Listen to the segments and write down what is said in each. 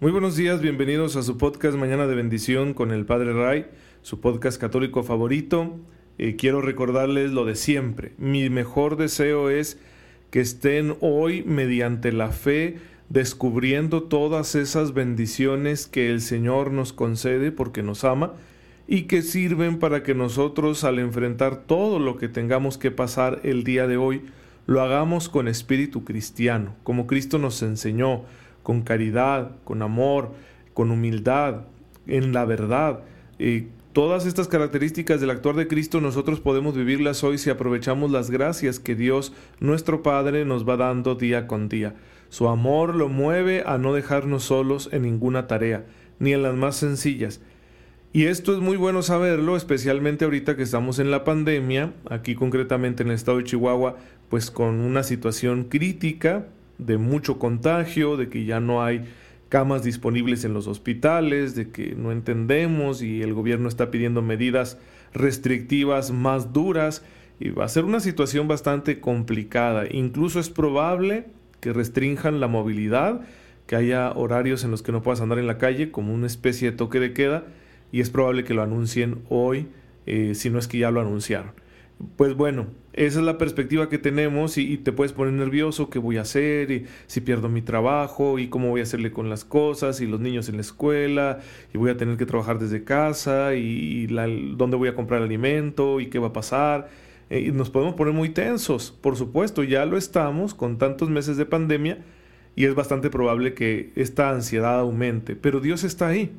Muy buenos días, bienvenidos a su podcast Mañana de Bendición con el Padre Ray, su podcast católico favorito. Eh, quiero recordarles lo de siempre. Mi mejor deseo es que estén hoy mediante la fe descubriendo todas esas bendiciones que el Señor nos concede porque nos ama y que sirven para que nosotros al enfrentar todo lo que tengamos que pasar el día de hoy, lo hagamos con espíritu cristiano, como Cristo nos enseñó con caridad, con amor, con humildad, en la verdad. y todas estas características del actuar de Cristo nosotros podemos vivirlas hoy si aprovechamos las gracias que Dios, nuestro Padre, nos va dando día con día. Su amor lo mueve a no dejarnos solos en ninguna tarea, ni en las más sencillas. Y esto es muy bueno saberlo, especialmente ahorita que estamos en la pandemia, aquí concretamente en el estado de Chihuahua, pues con una situación crítica de mucho contagio, de que ya no hay camas disponibles en los hospitales, de que no entendemos y el gobierno está pidiendo medidas restrictivas más duras y va a ser una situación bastante complicada. Incluso es probable que restrinjan la movilidad, que haya horarios en los que no puedas andar en la calle como una especie de toque de queda y es probable que lo anuncien hoy, eh, si no es que ya lo anunciaron. Pues bueno, esa es la perspectiva que tenemos y, te puedes poner nervioso, qué voy a hacer, y si pierdo mi trabajo, y cómo voy a hacerle con las cosas, y los niños en la escuela, y voy a tener que trabajar desde casa, y, dónde voy a comprar alimento, y qué va a pasar. Eh, y nos podemos poner muy tensos, por supuesto, ya lo estamos con tantos meses de pandemia, y es bastante probable que esta ansiedad aumente, pero Dios está ahí,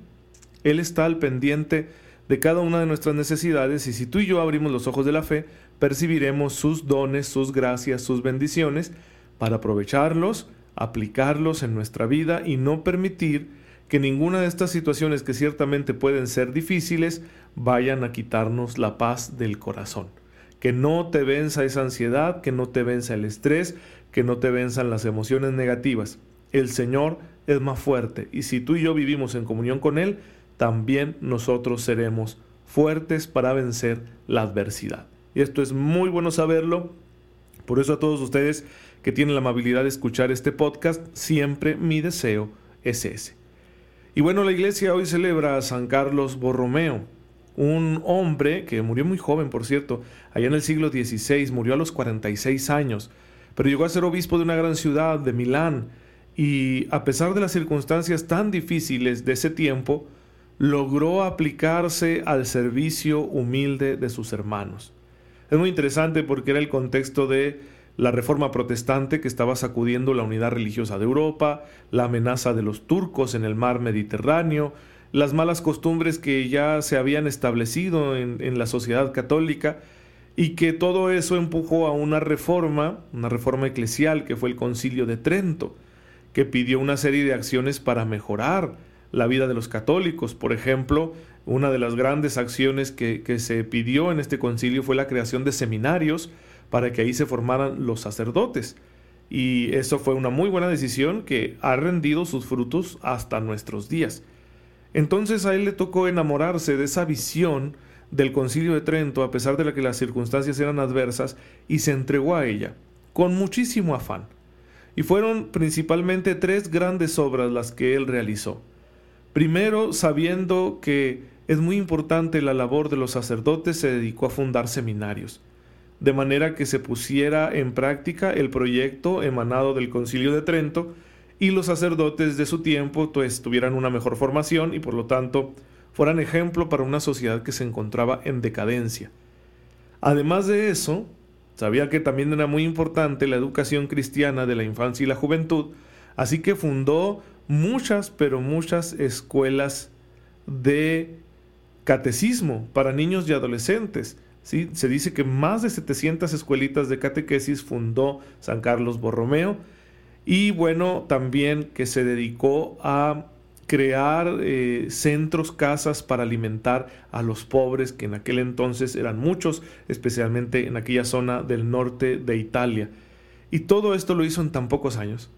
Él está al pendiente de cada una de nuestras necesidades y si tú y yo abrimos los ojos de la fe, percibiremos sus dones, sus gracias, sus bendiciones para aprovecharlos, aplicarlos en nuestra vida y no permitir que ninguna de estas situaciones que ciertamente pueden ser difíciles vayan a quitarnos la paz del corazón. Que no te venza esa ansiedad, que no te venza el estrés, que no te venzan las emociones negativas. El Señor es más fuerte y si tú y yo vivimos en comunión con Él, también nosotros seremos fuertes para vencer la adversidad. Y esto es muy bueno saberlo. Por eso a todos ustedes que tienen la amabilidad de escuchar este podcast, siempre mi deseo es ese. Y bueno, la iglesia hoy celebra a San Carlos Borromeo, un hombre que murió muy joven, por cierto, allá en el siglo XVI, murió a los 46 años, pero llegó a ser obispo de una gran ciudad, de Milán, y a pesar de las circunstancias tan difíciles de ese tiempo, logró aplicarse al servicio humilde de sus hermanos. Es muy interesante porque era el contexto de la reforma protestante que estaba sacudiendo la unidad religiosa de Europa, la amenaza de los turcos en el mar Mediterráneo, las malas costumbres que ya se habían establecido en, la sociedad católica y que todo eso empujó a una reforma, una reforma eclesial que fue el concilio de Trento, que pidió una serie de acciones para mejorar la vida de los católicos. Por ejemplo, una de las grandes acciones que, se pidió en este concilio fue la creación de seminarios para que ahí se formaran los sacerdotes. Y eso fue una muy buena decisión que ha rendido sus frutos hasta nuestros días. Entonces a él le tocó enamorarse de esa visión del concilio de Trento a pesar de que las circunstancias eran adversas y se entregó a ella con muchísimo afán. Y fueron principalmente tres grandes obras las que él realizó. Primero, sabiendo que es muy importante la labor de los sacerdotes, se dedicó a fundar seminarios, de manera que se pusiera en práctica el proyecto emanado del Concilio de Trento y los sacerdotes de su tiempo pues, tuvieran una mejor formación y por lo tanto fueran ejemplo para una sociedad que se encontraba en decadencia. Además de eso, sabía que también era muy importante la educación cristiana de la infancia y la juventud, así que fundó muchas, pero muchas escuelas de catecismo para niños y adolescentes, ¿sí? Se dice que más de 700 escuelitas de catequesis fundó San Carlos Borromeo y bueno, también que se dedicó a crear eh, centros, casas para alimentar a los pobres, que en aquel entonces eran muchos, especialmente en aquella zona del norte de Italia. Y todo esto lo hizo en tan pocos años.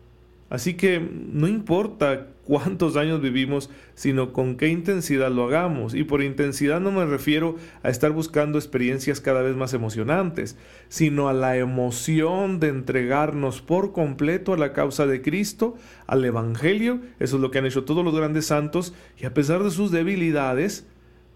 Así que no importa cuántos años vivimos, sino con qué intensidad lo hagamos. Y por intensidad no me refiero a estar buscando experiencias cada vez más emocionantes, sino a la emoción de entregarnos por completo a la causa de Cristo, al Evangelio. Eso es lo que han hecho todos los grandes santos y a pesar de sus debilidades,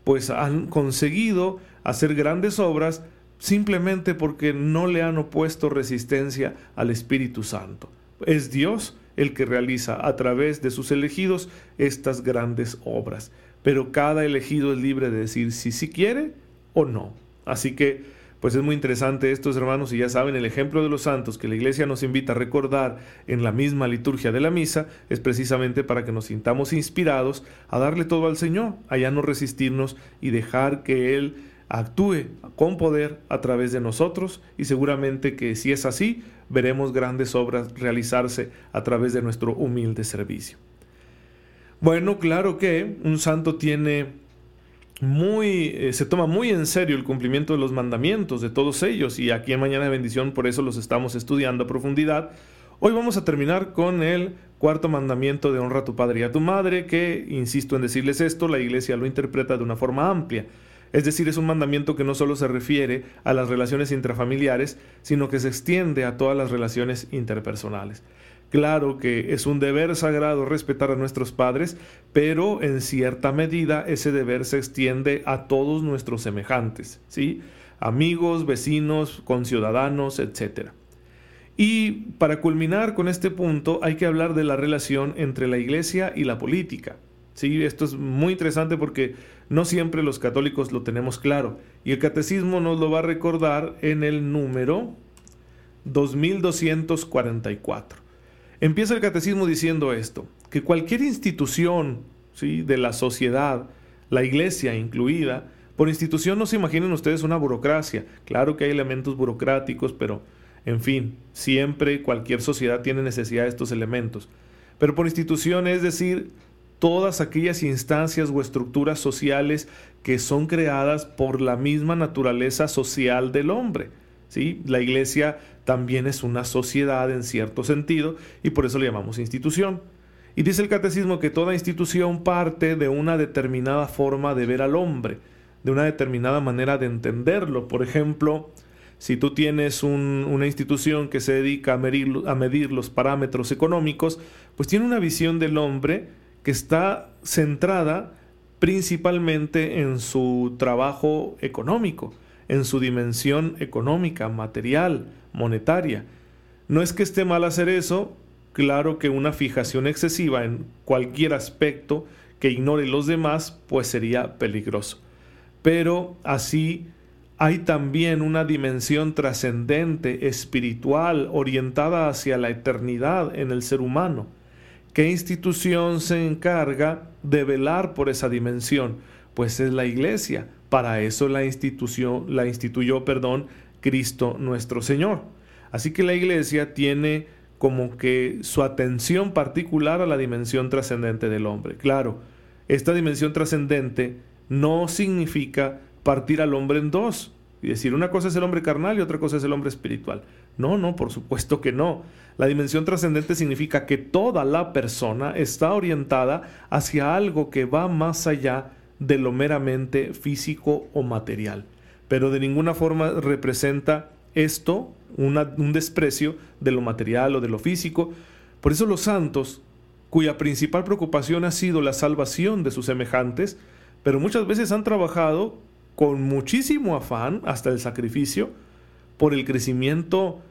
pues han conseguido hacer grandes obras simplemente porque no le han opuesto resistencia al Espíritu Santo. Es Dios el que realiza a través de sus elegidos estas grandes obras. Pero cada elegido es libre de decir si sí quiere o no. Así que, pues es muy interesante estos hermanos y ya saben, el ejemplo de los santos que la iglesia nos invita a recordar en la misma liturgia de la misa es precisamente para que nos sintamos inspirados a darle todo al Señor, a ya no resistirnos y dejar que Él actúe con poder a través de nosotros y seguramente que si es así, veremos grandes obras realizarse a través de nuestro humilde servicio. Bueno, claro que un santo tiene muy, eh, se toma muy en serio el cumplimiento de los mandamientos de todos ellos y aquí en Mañana de Bendición por eso los estamos estudiando a profundidad. Hoy vamos a terminar con el cuarto mandamiento de honra a tu padre y a tu madre, que, insisto en decirles esto, la iglesia lo interpreta de una forma amplia. Es decir, es un mandamiento que no solo se refiere a las relaciones intrafamiliares, sino que se extiende a todas las relaciones interpersonales. Claro que es un deber sagrado respetar a nuestros padres, pero en cierta medida ese deber se extiende a todos nuestros semejantes, ¿sí? Amigos, vecinos, conciudadanos, etc. Y para culminar con este punto hay que hablar de la relación entre la iglesia y la política. Sí, esto es muy interesante porque no siempre los católicos lo tenemos claro. Y el catecismo nos lo va a recordar en el número 2244. Empieza el catecismo diciendo esto, que cualquier institución ¿sí? de la sociedad, la iglesia incluida, por institución no se imaginen ustedes una burocracia. Claro que hay elementos burocráticos, pero en fin, siempre cualquier sociedad tiene necesidad de estos elementos. Pero por institución es decir, todas aquellas instancias o estructuras sociales que son creadas por la misma naturaleza social del hombre. ¿sí? La iglesia también es una sociedad en cierto sentido y por eso le llamamos institución. Y dice el catecismo que toda institución parte de una determinada forma de ver al hombre, de una determinada manera de entenderlo. Por ejemplo, si tú tienes una institución que se dedica a medir, a medir los parámetros económicos, pues tiene una visión del hombre que está centrada principalmente en su trabajo económico, en su dimensión económica, material, monetaria. No es que esté mal hacer eso, claro que una fijación excesiva en cualquier aspecto que ignore los demás, pues sería peligroso. Pero así hay también una dimensión trascendente, espiritual, orientada hacia la eternidad en el ser humano. ¿Qué institución se encarga de velar por esa dimensión? Pues es la iglesia. Para eso la institución la instituyó, perdón, Cristo nuestro Señor. Así que la iglesia tiene como que su atención particular a la dimensión trascendente del hombre. Claro, esta dimensión trascendente no significa partir al hombre en dos y decir una cosa es el hombre carnal y otra cosa es el hombre espiritual. No, no, por supuesto que no. La dimensión trascendente significa que toda la persona está orientada hacia algo que va más allá de lo meramente físico o material. Pero de ninguna forma representa esto un desprecio de lo material o de lo físico. Por eso los santos, cuya principal preocupación ha sido la salvación de sus semejantes, pero muchas veces han trabajado con muchísimo afán, hasta el sacrificio, por el crecimiento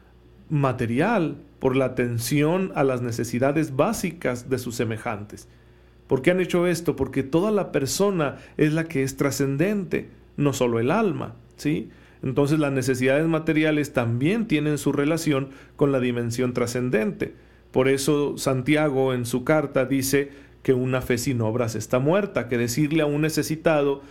material, por la atención a las necesidades básicas de sus semejantes. ¿Por qué han hecho esto? Porque toda la persona es la que es trascendente, no solo el alma, ¿sí? Entonces las necesidades materiales también tienen su relación con la dimensión trascendente. Por eso Santiago en su carta dice que una fe sin obras está muerta, que decirle a un necesitado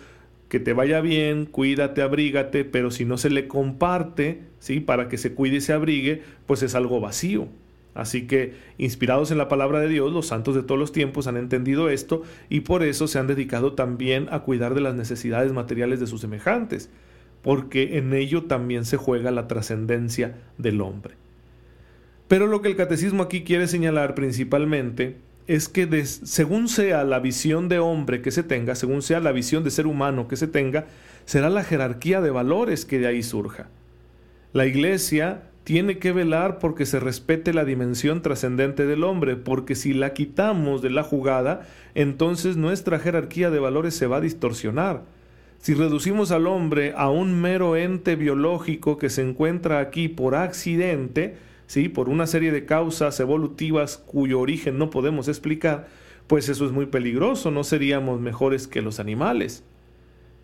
que te vaya bien, cuídate, abrígate, pero si no se le comparte, ¿sí? Para que se cuide y se abrigue, pues es algo vacío. Así que, inspirados en la palabra de Dios, los santos de todos los tiempos han entendido esto y por eso se han dedicado también a cuidar de las necesidades materiales de sus semejantes, porque en ello también se juega la trascendencia del hombre. Pero lo que el catecismo aquí quiere señalar principalmente es que según sea la visión de hombre que se tenga, según sea la visión de ser humano que se tenga, será la jerarquía de valores que de ahí surja. La iglesia tiene que velar porque se respete la dimensión trascendente del hombre, porque si la quitamos de la jugada, entonces nuestra jerarquía de valores se va a distorsionar. Si reducimos al hombre a un mero ente biológico que se encuentra aquí por accidente, ¿sí? por una serie de causas evolutivas cuyo origen no podemos explicar, pues eso es muy peligroso, no seríamos mejores que los animales.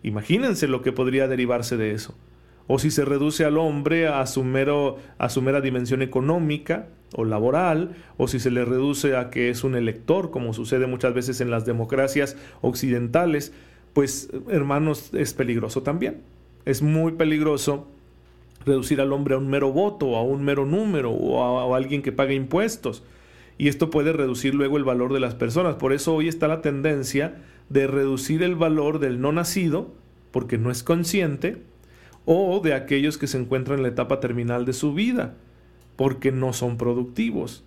Imagínense lo que podría derivarse de eso. O si se reduce al hombre a su, mero, a su mera dimensión económica o laboral, o si se le reduce a que es un elector, como sucede muchas veces en las democracias occidentales, pues hermanos, es peligroso también. Es muy peligroso reducir al hombre a un mero voto, a un mero número, o a, alguien que pague impuestos. Y esto puede reducir luego el valor de las personas. Por eso hoy está la tendencia de reducir el valor del no nacido, porque no es consciente, o de aquellos que se encuentran en la etapa terminal de su vida, porque no son productivos.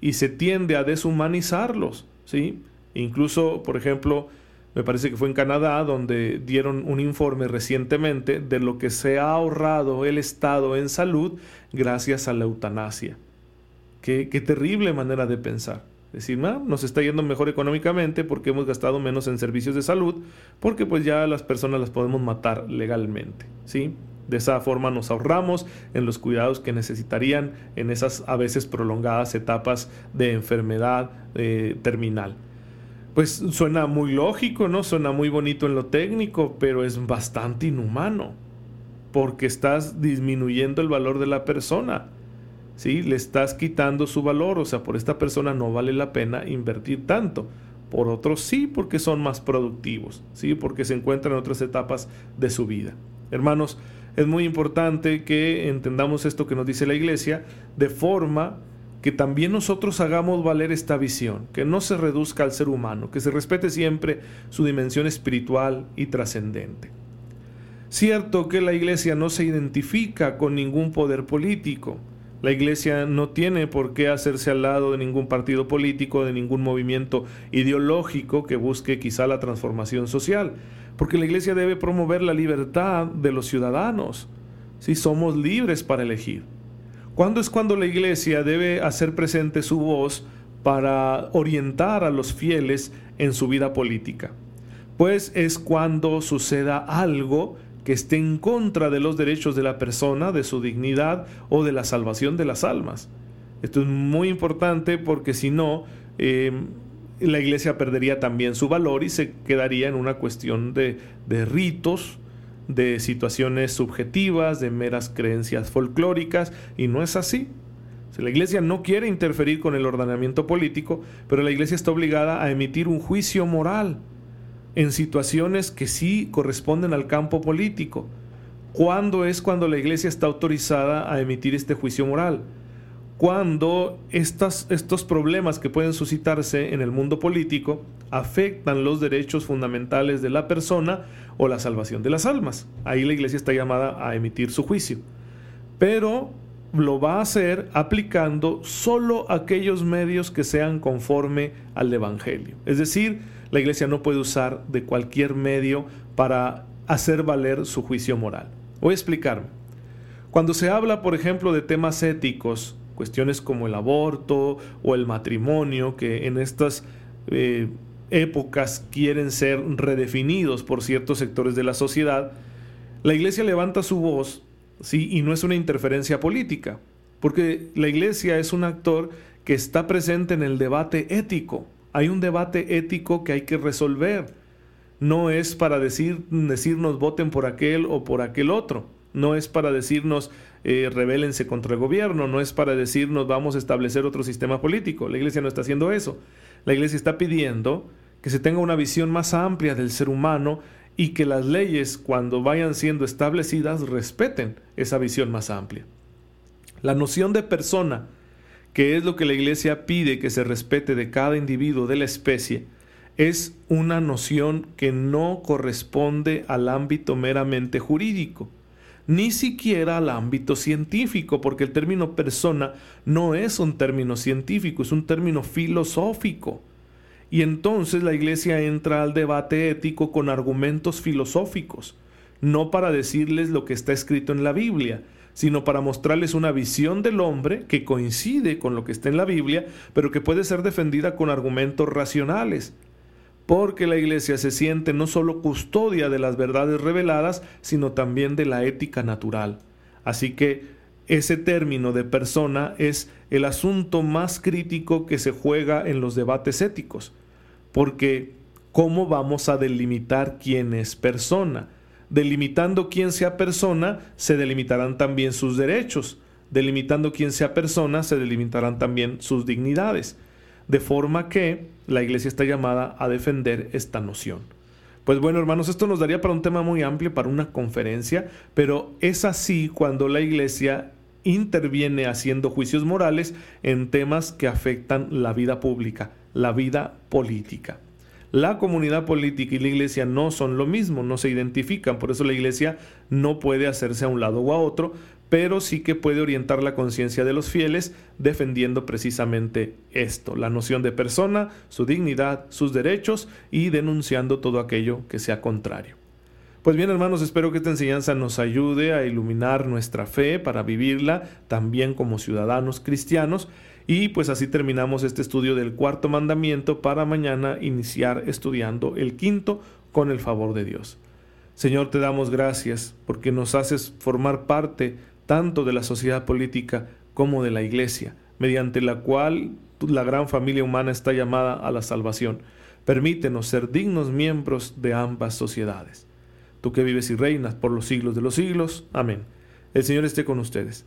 Y se tiende a deshumanizarlos, ¿sí? Incluso, por ejemplo, me parece que fue en Canadá, donde dieron un informe recientemente de lo que se ha ahorrado el Estado en salud gracias a la eutanasia. Qué, terrible manera de pensar. Decir, ah, nos está yendo mejor económicamente porque hemos gastado menos en servicios de salud, porque pues ya las personas las podemos matar legalmente, ¿sí? De esa forma nos ahorramos en los cuidados que necesitarían en esas a veces prolongadas etapas de enfermedad eh, terminal pues suena muy lógico, ¿no? Suena muy bonito en lo técnico, pero es bastante inhumano, porque estás disminuyendo el valor de la persona, ¿sí? Le estás quitando su valor, o sea, por esta persona no vale la pena invertir tanto. Por otros sí, porque son más productivos, ¿sí? Porque se encuentran en otras etapas de su vida. Hermanos, es muy importante que entendamos esto que nos dice la iglesia de forma que también nosotros hagamos valer esta visión, que no se reduzca al ser humano, que se respete siempre su dimensión espiritual y trascendente. Cierto que la iglesia no se identifica con ningún poder político, la iglesia no tiene por qué hacerse al lado de ningún partido político, de ningún movimiento ideológico que busque quizá la transformación social, porque la iglesia debe promover la libertad de los ciudadanos, si somos libres para elegir. ¿Cuándo es cuando la iglesia debe hacer presente su voz para orientar a los fieles en su vida política? Pues es cuando suceda algo que esté en contra de los derechos de la persona, de su dignidad o de la salvación de las almas. Esto es muy importante porque si no, em, la iglesia perdería también su valor y se quedaría en una cuestión de, de ritos, de situaciones subjetivas, de meras creencias folclóricas, y no es así. la iglesia no quiere interferir con el ordenamiento político, pero la iglesia está obligada a emitir un juicio moral en situaciones que sí corresponden al campo político. ¿Cuándo es cuando la iglesia está autorizada a emitir este juicio moral? Cuando estas, estos problemas que pueden suscitarse en el mundo político afectan los derechos fundamentales de la persona o la salvación de las almas. Ahí la iglesia está llamada a emitir su juicio. Pero lo va a hacer aplicando solo aquellos medios que sean conforme al Evangelio. Es decir, la iglesia no puede usar de cualquier medio para hacer valer su juicio moral. Voy a explicarme. Cuando se habla, por ejemplo, de temas éticos, cuestiones como el aborto o el matrimonio, que en estas eh, épocas quieren ser redefinidos por ciertos sectores de la sociedad, la iglesia levanta su voz, ¿sí? y no es una interferencia política, porque la iglesia es un actor que está presente en el debate ético. Hay un debate ético que hay que resolver. No es para decir, decirnos voten por aquel o por aquel otro. No es para decirnos eh, rebélense contra el gobierno. No es para decirnos vamos a establecer otro sistema político. La iglesia no está haciendo eso. La iglesia está pidiendo que se tenga una visión más amplia del ser humano y que las leyes, cuando vayan siendo establecidas, respeten esa visión más amplia. La noción de persona, que es lo que la Iglesia pide que se respete de cada individuo de la especie, es una noción que no corresponde al ámbito meramente jurídico, ni siquiera al ámbito científico, porque el término persona no es un término científico, es un término filosófico. Y entonces la iglesia entra al debate ético con argumentos filosóficos, no para decirles lo que está escrito en la Biblia, sino para mostrarles una visión del hombre que coincide con lo que está en la Biblia, pero que puede ser defendida con argumentos racionales. Porque la iglesia se siente no solo custodia de las verdades reveladas, sino también de la ética natural. Así que ese término de persona es el asunto más crítico que se juega en los debates éticos. Porque, ¿cómo vamos a delimitar quién es persona? Delimitando quién sea persona, se delimitarán también sus derechos. Delimitando quién sea persona, se delimitarán también sus dignidades. De forma que la iglesia está llamada a defender esta noción. Pues bueno, hermanos, esto nos daría para un tema muy amplio, para una conferencia, pero es así cuando la iglesia interviene haciendo juicios morales en temas que afectan la vida pública, la vida política. La comunidad política y la iglesia no son lo mismo, no se identifican, por eso la iglesia no puede hacerse a un lado o a otro, pero sí que puede orientar la conciencia de los fieles defendiendo precisamente esto, la noción de persona, su dignidad, sus derechos y denunciando todo aquello que sea contrario. Pues bien, hermanos, espero que esta enseñanza nos ayude a iluminar nuestra fe para vivirla también como ciudadanos cristianos. Y pues así terminamos este estudio del cuarto mandamiento para mañana iniciar estudiando el quinto con el favor de Dios. Señor, te damos gracias porque nos haces formar parte tanto de la sociedad política como de la iglesia, mediante la cual la gran familia humana está llamada a la salvación. Permítenos ser dignos miembros de ambas sociedades tú que vives y reinas por los siglos de los siglos. Amén. El Señor esté con ustedes.